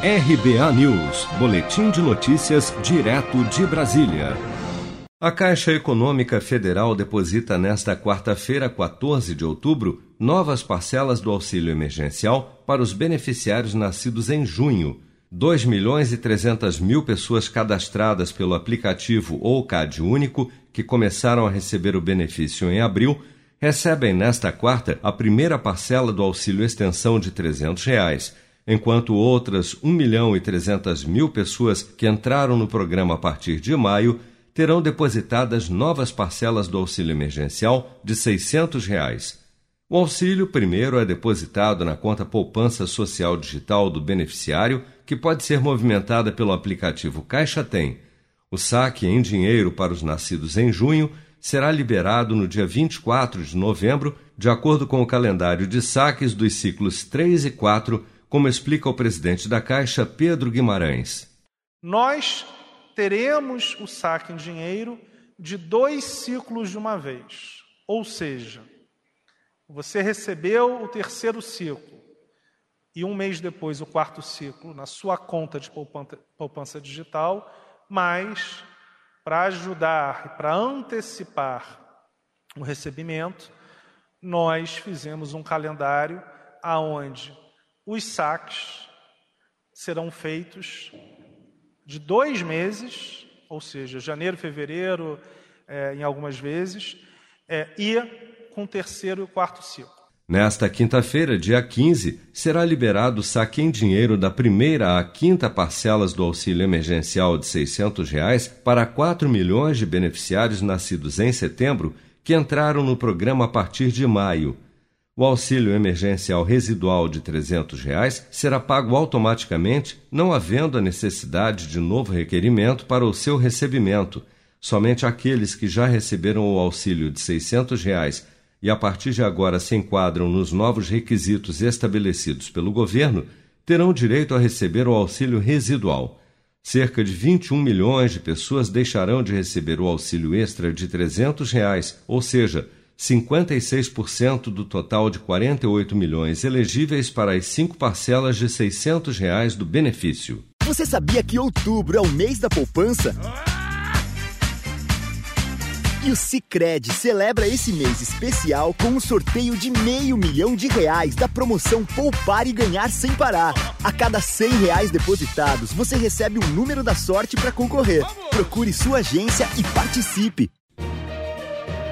RBA News, Boletim de Notícias, direto de Brasília. A Caixa Econômica Federal deposita nesta quarta-feira, 14 de outubro, novas parcelas do auxílio emergencial para os beneficiários nascidos em junho. 2 milhões e 300 mil pessoas cadastradas pelo aplicativo ou CAD Único, que começaram a receber o benefício em abril, recebem nesta quarta a primeira parcela do auxílio extensão de 300 reais enquanto outras 1 milhão e 300 mil pessoas que entraram no programa a partir de maio terão depositadas novas parcelas do auxílio emergencial de 600 reais. O auxílio primeiro é depositado na conta poupança social digital do beneficiário, que pode ser movimentada pelo aplicativo Caixa Tem. O saque em dinheiro para os nascidos em junho será liberado no dia 24 de novembro, de acordo com o calendário de saques dos ciclos 3 e 4 como explica o presidente da Caixa, Pedro Guimarães. Nós teremos o saque em dinheiro de dois ciclos de uma vez. Ou seja, você recebeu o terceiro ciclo e um mês depois o quarto ciclo na sua conta de poupança digital, mas para ajudar, para antecipar o recebimento, nós fizemos um calendário aonde os saques serão feitos de dois meses, ou seja, janeiro, fevereiro, é, em algumas vezes, é, e com o terceiro e quarto ciclo. Nesta quinta-feira, dia 15, será liberado o saque em dinheiro da primeira à quinta parcelas do auxílio emergencial de 600 reais para 4 milhões de beneficiários nascidos em setembro que entraram no programa a partir de maio. O auxílio emergencial residual de 300 reais será pago automaticamente, não havendo a necessidade de novo requerimento para o seu recebimento. Somente aqueles que já receberam o auxílio de 600 reais e a partir de agora se enquadram nos novos requisitos estabelecidos pelo governo terão direito a receber o auxílio residual. Cerca de 21 milhões de pessoas deixarão de receber o auxílio extra de 300 reais, ou seja, 56% do total de 48 milhões elegíveis para as cinco parcelas de 600 reais do benefício. Você sabia que outubro é o mês da poupança? E o Cicred celebra esse mês especial com um sorteio de meio milhão de reais da promoção Poupar e Ganhar Sem Parar. A cada 100 reais depositados, você recebe um número da sorte para concorrer. Procure sua agência e participe